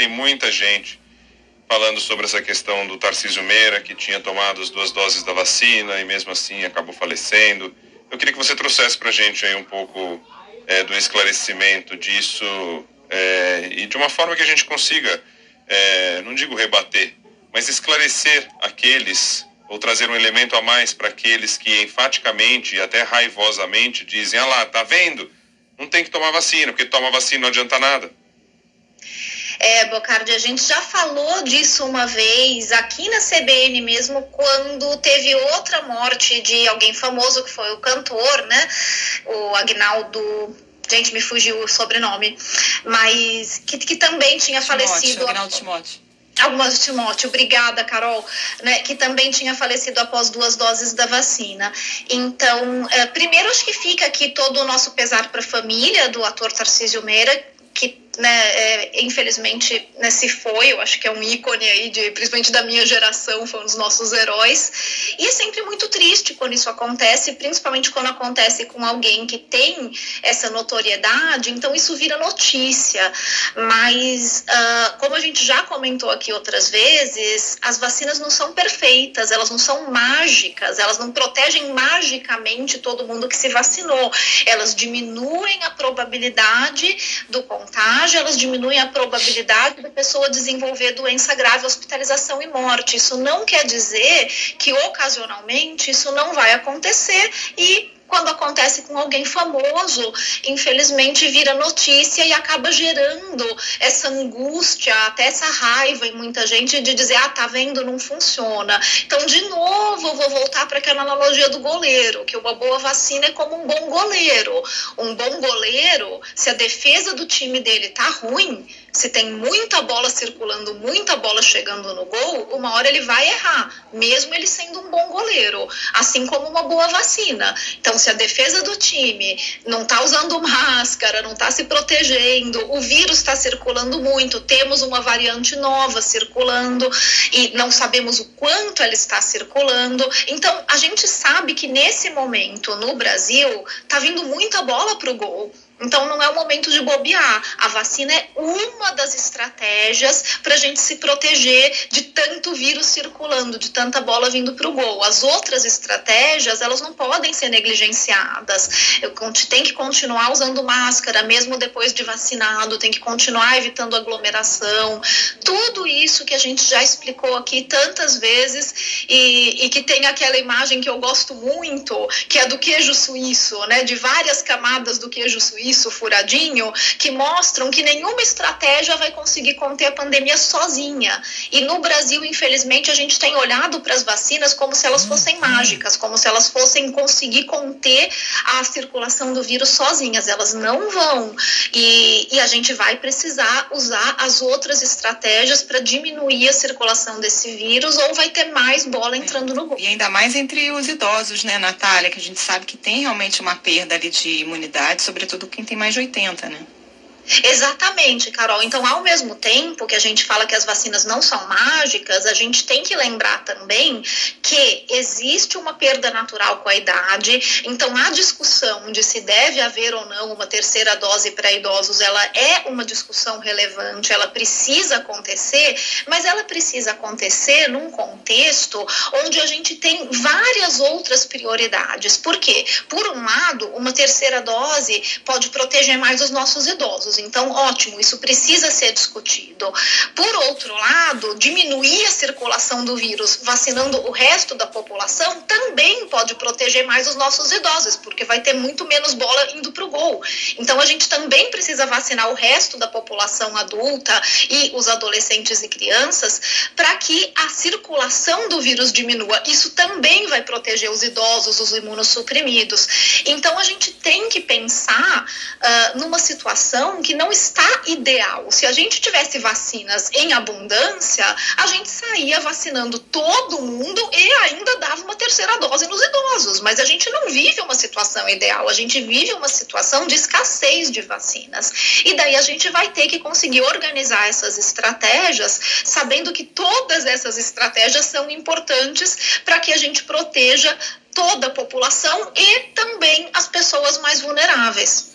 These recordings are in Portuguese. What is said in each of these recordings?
tem muita gente falando sobre essa questão do Tarcísio Meira, que tinha tomado as duas doses da vacina e mesmo assim acabou falecendo. Eu queria que você trouxesse para a gente aí um pouco é, do esclarecimento disso é, e de uma forma que a gente consiga, é, não digo rebater, mas esclarecer aqueles ou trazer um elemento a mais para aqueles que enfaticamente e até raivosamente dizem: ah lá, tá vendo? Não tem que tomar vacina, porque toma vacina não adianta nada. É, Bocardi, a gente já falou disso uma vez aqui na CBN mesmo, quando teve outra morte de alguém famoso, que foi o cantor, né? O Agnaldo gente, me fugiu o sobrenome, mas que, que também tinha Timóteo, falecido. Agnaldo Timóteo. Algumas Timóteo, obrigada, Carol, né, que também tinha falecido após duas doses da vacina. Então, é, primeiro acho que fica aqui todo o nosso pesar para a família do ator Tarcísio Meira, que né, é, infelizmente né, se foi, eu acho que é um ícone aí, de, principalmente da minha geração, foi um dos nossos heróis. E é sempre muito triste quando isso acontece, principalmente quando acontece com alguém que tem essa notoriedade, então isso vira notícia. Mas, uh, como a gente já comentou aqui outras vezes, as vacinas não são perfeitas, elas não são mágicas, elas não protegem magicamente todo mundo que se vacinou. Elas diminuem a probabilidade do contágio elas diminuem a probabilidade da pessoa desenvolver doença grave, hospitalização e morte. Isso não quer dizer que ocasionalmente isso não vai acontecer e quando acontece com alguém famoso, infelizmente vira notícia e acaba gerando essa angústia, até essa raiva em muita gente de dizer: ah, tá vendo, não funciona. Então, de novo, eu vou voltar para aquela analogia do goleiro, que uma boa vacina é como um bom goleiro. Um bom goleiro, se a defesa do time dele tá ruim, se tem muita bola circulando, muita bola chegando no gol, uma hora ele vai errar, mesmo ele sendo um bom goleiro, assim como uma boa vacina. Então, se a defesa do time não está usando máscara, não está se protegendo, o vírus está circulando muito, temos uma variante nova circulando e não sabemos o quanto ela está circulando. Então, a gente sabe que nesse momento no Brasil está vindo muita bola para o gol. Então não é o momento de bobear. A vacina é uma das estratégias para a gente se proteger de tanto vírus circulando, de tanta bola vindo para o gol. As outras estratégias, elas não podem ser negligenciadas. Eu tem que continuar usando máscara, mesmo depois de vacinado, tem que continuar evitando aglomeração. Tudo isso que a gente já explicou aqui tantas vezes e, e que tem aquela imagem que eu gosto muito, que é do queijo suíço, né? De várias camadas do queijo suíço isso furadinho que mostram que nenhuma estratégia vai conseguir conter a pandemia sozinha. E no Brasil, infelizmente, a gente tem olhado para as vacinas como se elas fossem uhum. mágicas, como se elas fossem conseguir conter a circulação do vírus sozinhas. Elas não vão. E, e a gente vai precisar usar as outras estratégias para diminuir a circulação desse vírus ou vai ter mais bola entrando no corpo. E ainda mais entre os idosos, né, Natália, que a gente sabe que tem realmente uma perda ali de imunidade, sobretudo quem tem mais de 80, né? Exatamente, Carol. Então, ao mesmo tempo que a gente fala que as vacinas não são mágicas, a gente tem que lembrar também que existe uma perda natural com a idade. Então, a discussão de se deve haver ou não uma terceira dose para idosos, ela é uma discussão relevante, ela precisa acontecer, mas ela precisa acontecer num contexto onde a gente tem várias outras prioridades. Por quê? Por um lado, uma terceira dose pode proteger mais os nossos idosos então, ótimo, isso precisa ser discutido. Por outro lado, diminuir a circulação do vírus vacinando o resto da população também pode proteger mais os nossos idosos, porque vai ter muito menos bola indo para o gol. Então, a gente também precisa vacinar o resto da população adulta e os adolescentes e crianças para que a circulação do vírus diminua. Isso também vai proteger os idosos, os imunossuprimidos. Então, a gente tem que pensar uh, numa situação que não está ideal. Se a gente tivesse vacinas em abundância, a gente saía vacinando todo mundo e ainda dava uma terceira dose nos idosos. Mas a gente não vive uma situação ideal, a gente vive uma situação de escassez de vacinas. E daí a gente vai ter que conseguir organizar essas estratégias, sabendo que todas essas estratégias são importantes para que a gente proteja toda a população e também as pessoas mais vulneráveis.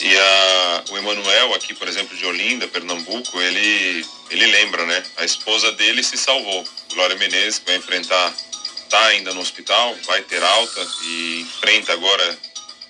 E a, o Emanuel, aqui, por exemplo, de Olinda, Pernambuco, ele, ele lembra, né? A esposa dele se salvou. Glória Menezes, que vai enfrentar, tá ainda no hospital, vai ter alta e enfrenta agora,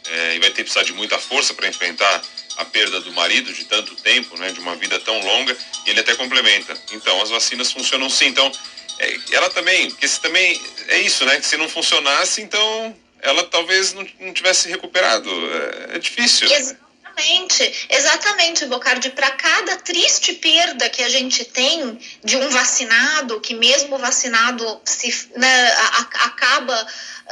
é, e vai ter que precisar de muita força para enfrentar a perda do marido de tanto tempo, né? De uma vida tão longa. E ele até complementa. Então, as vacinas funcionam sim. Então, é, ela também, porque se também é isso, né? Que se não funcionasse, então ela talvez não, não tivesse recuperado. É, é difícil. Né? Exatamente, exatamente, Bocardi. Para cada triste perda que a gente tem de um vacinado, que mesmo vacinado se né, a, acaba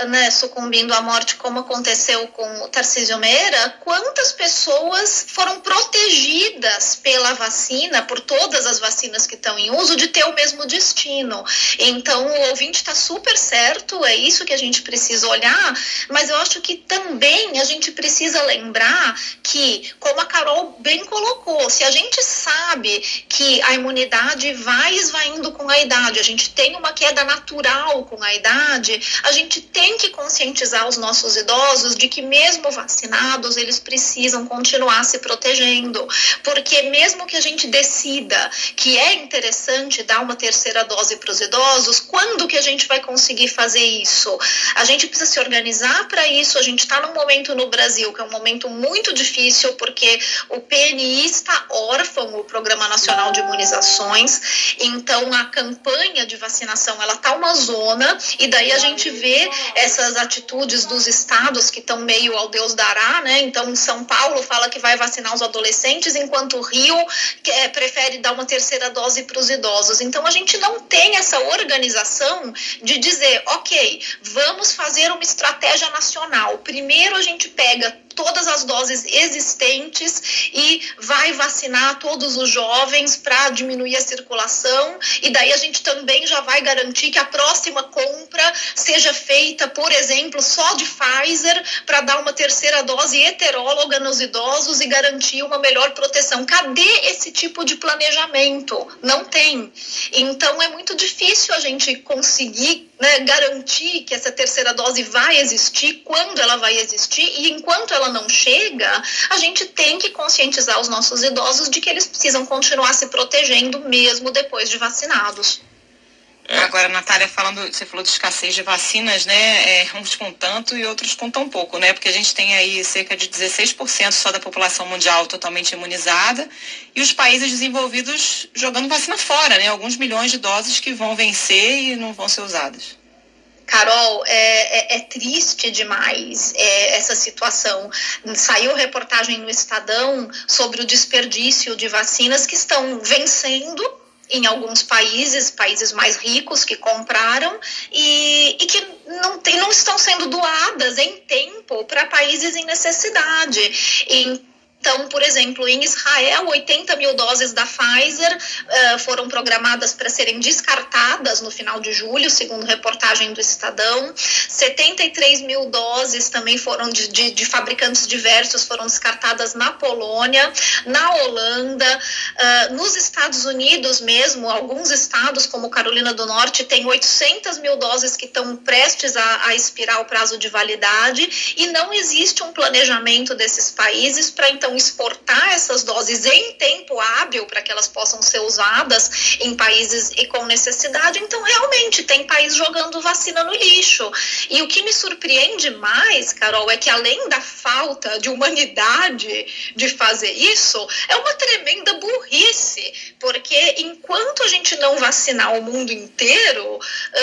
né, sucumbindo à morte, como aconteceu com o Tarcísio Meira, quantas pessoas foram protegidas pela vacina, por todas as vacinas que estão em uso, de ter o mesmo destino. Então, o ouvinte está super certo, é isso que a gente precisa olhar, mas eu acho que também a gente precisa lembrar que, como a Carol bem colocou, se a gente sabe que a imunidade vai esvaindo com a idade, a gente tem uma queda natural com a idade, a gente tem que conscientizar os nossos idosos de que mesmo vacinados, eles precisam continuar se protegendo, porque mesmo que a gente decida que é interessante dar uma terceira dose para os idosos, quando que a gente vai conseguir fazer isso? A gente precisa se organizar para isso. A gente está num momento no Brasil que é um momento muito difícil, porque o PNI está órfão, o Programa Nacional de Imunizações. Então a campanha de vacinação ela tá uma zona e daí a gente vê essas atitudes dos estados que estão meio ao Deus dará, né? Então, São Paulo fala que vai vacinar os adolescentes, enquanto o Rio é, prefere dar uma terceira dose para os idosos. Então, a gente não tem essa organização de dizer, ok, vamos fazer uma estratégia nacional. Primeiro, a gente pega todas as doses existentes e vai vacinar todos os jovens para diminuir a circulação. E daí a gente também já vai garantir que a próxima compra seja feita, por exemplo, só de Pfizer para dar uma terceira dose heteróloga nos idosos e garantir uma melhor proteção. Cadê esse tipo de planejamento? Não tem. Então é muito difícil a gente conseguir né, garantir que essa terceira dose vai existir, quando ela vai existir e enquanto ela não chega, a gente tem que conscientizar os nossos idosos de que eles precisam continuar se protegendo mesmo depois de vacinados. É. Agora, Natália, falando, você falou de escassez de vacinas, né? É, uns com tanto e outros com tão pouco, né? Porque a gente tem aí cerca de 16% só da população mundial totalmente imunizada e os países desenvolvidos jogando vacina fora, né? Alguns milhões de doses que vão vencer e não vão ser usadas. Carol, é, é, é, triste demais é, essa situação. Saiu reportagem no Estadão sobre o desperdício de vacinas que estão vencendo em alguns países, países mais ricos que compraram e, e que não, tem, não estão sendo doadas em tempo para países em necessidade. Então, por exemplo, em Israel, 80 mil doses da Pfizer uh, foram programadas para serem descartadas no final de julho, segundo reportagem do Estadão. 73 mil doses também foram de, de, de fabricantes diversos foram descartadas na Polônia, na Holanda, uh, nos Estados Unidos mesmo, alguns estados, como Carolina do Norte, tem 800 mil doses que estão prestes a, a expirar o prazo de validade e não existe um planejamento desses países para então exportar essas doses em tempo hábil para que elas possam ser usadas em países e com necessidade. Então, realmente, tem país jogando vacina no lixo. E o que me surpreende mais, Carol, é que além da falta de humanidade de fazer isso, é uma tremenda burrice, porque enquanto a gente não vacinar o mundo inteiro,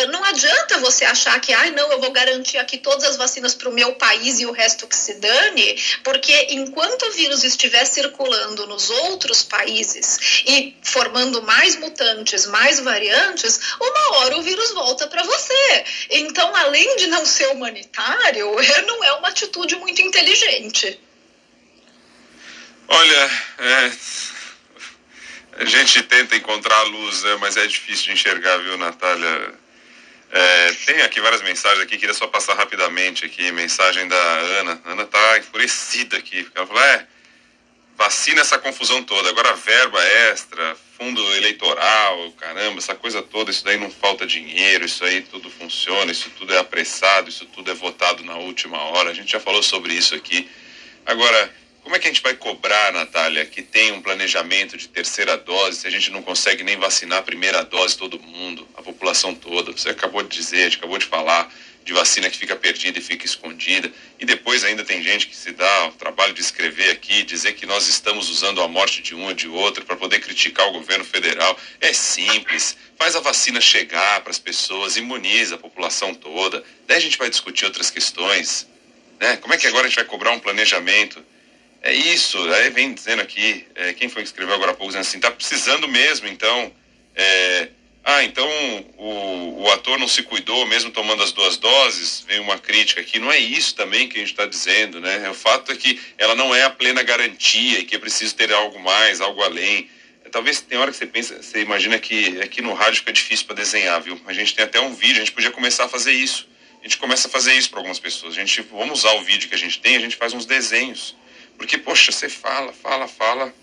não adianta você achar que, ai, ah, não, eu vou garantir aqui todas as vacinas para o meu país e o resto que se dane, porque enquanto o vírus estiver circulando nos outros países e formando mais mutantes, mais variantes, uma hora o vírus volta para você. Então, além de não ser humanitário, não é uma atitude muito inteligente. Olha, é, a gente tenta encontrar a luz, né, mas é difícil de enxergar, viu, Natália? É, tem aqui várias mensagens aqui, queria só passar rapidamente aqui. Mensagem da Ana. Ana tá enfurecida aqui. Ela falou: é, vacina essa confusão toda. Agora verba extra, fundo eleitoral, caramba, essa coisa toda, isso daí não falta dinheiro, isso aí tudo funciona, isso tudo é apressado, isso tudo é votado na última hora. A gente já falou sobre isso aqui. Agora, como é que a gente vai cobrar, Natália, que tem um planejamento de terceira dose, se a gente não consegue nem vacinar a primeira dose todo mundo, a população toda? Você acabou de dizer, acabou de falar de vacina que fica perdida e fica escondida. E depois ainda tem gente que se dá o trabalho de escrever aqui, dizer que nós estamos usando a morte de um ou de outro para poder criticar o governo federal. É simples. Faz a vacina chegar para as pessoas, imuniza a população toda. Daí a gente vai discutir outras questões. Né? Como é que agora a gente vai cobrar um planejamento? É isso, aí vem dizendo aqui, é, quem foi que escreveu agora há pouco, dizendo assim, tá precisando mesmo, então, é, ah, então o, o ator não se cuidou mesmo tomando as duas doses, vem uma crítica aqui, não é isso também que a gente está dizendo, né, o fato é que ela não é a plena garantia e que é preciso ter algo mais, algo além, talvez tem hora que você pensa, você imagina que aqui no rádio fica difícil para desenhar, viu, a gente tem até um vídeo, a gente podia começar a fazer isso, a gente começa a fazer isso para algumas pessoas, a gente, vamos usar o vídeo que a gente tem, a gente faz uns desenhos, porque, poxa, você fala, fala, fala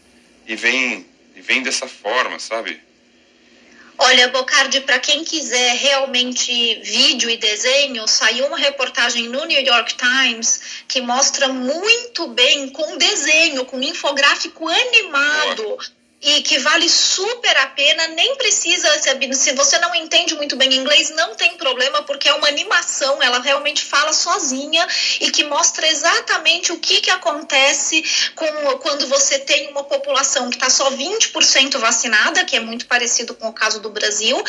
e vem, e vem dessa forma, sabe? Olha, Bocardi, para quem quiser realmente vídeo e desenho, saiu uma reportagem no New York Times que mostra muito bem, com desenho, com infográfico animado. E que vale super a pena, nem precisa, se você não entende muito bem inglês, não tem problema, porque é uma animação, ela realmente fala sozinha e que mostra exatamente o que, que acontece com, quando você tem uma população que está só 20% vacinada, que é muito parecido com o caso do Brasil,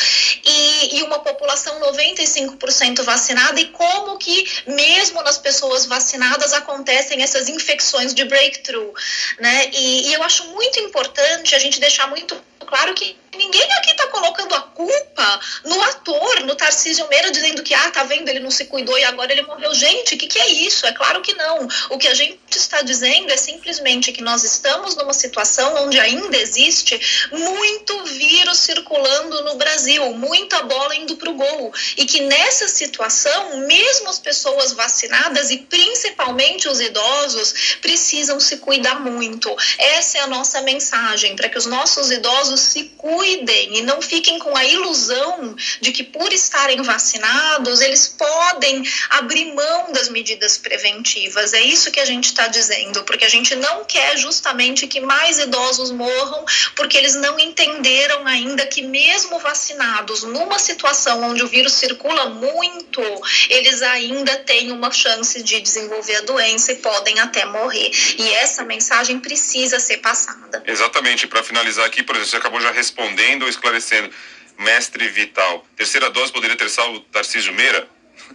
e, e uma população 95% vacinada, e como que mesmo nas pessoas vacinadas acontecem essas infecções de breakthrough, né? E, e eu acho muito importante a gente deixar muito claro que ninguém aqui está colocando a culpa no ator, no Tarcísio Meira, dizendo que, ah, tá vendo, ele não se cuidou e agora ele morreu. Gente, o que, que é isso? É claro que não. O que a gente está dizendo é simplesmente que nós estamos numa situação onde ainda existe muito vírus circulando no Brasil, muita bola indo para o gol. E que nessa situação, mesmo as pessoas vacinadas e principalmente os idosos, precisam se cuidar muito. Essa é a nossa mensagem, para que os nossos idosos se cuidem e não fiquem com a ilusão de que por estarem vacinados eles podem abrir mão das medidas preventivas. É isso que a gente está dizendo, porque a gente não quer justamente que mais idosos morram, porque eles não entenderam ainda que mesmo vacinados, numa situação onde o vírus circula muito, eles ainda têm uma chance de desenvolver a doença e podem até morrer. E essa mensagem precisa ser passada. Exatamente. Para finalizar aqui, por exemplo, você acabou já respondendo ou esclarecendo. Mestre Vital, terceira dose poderia ter salvo Tarcísio Meira?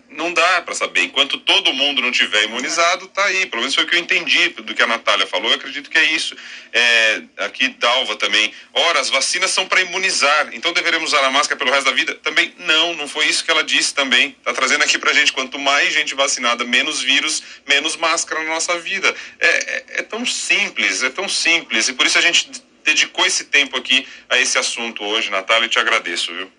Não dá para saber. Enquanto todo mundo não tiver imunizado, tá aí. Pelo menos foi o que eu entendi do que a Natália falou. Eu acredito que é isso. É, aqui, Dalva também. Ora, as vacinas são para imunizar. Então deveremos usar a máscara pelo resto da vida? Também não. Não foi isso que ela disse também. Tá trazendo aqui pra gente. Quanto mais gente vacinada, menos vírus, menos máscara na nossa vida. É, é, é tão simples. É tão simples. E por isso a gente dedicou esse tempo aqui a esse assunto hoje, Natália, e te agradeço, viu?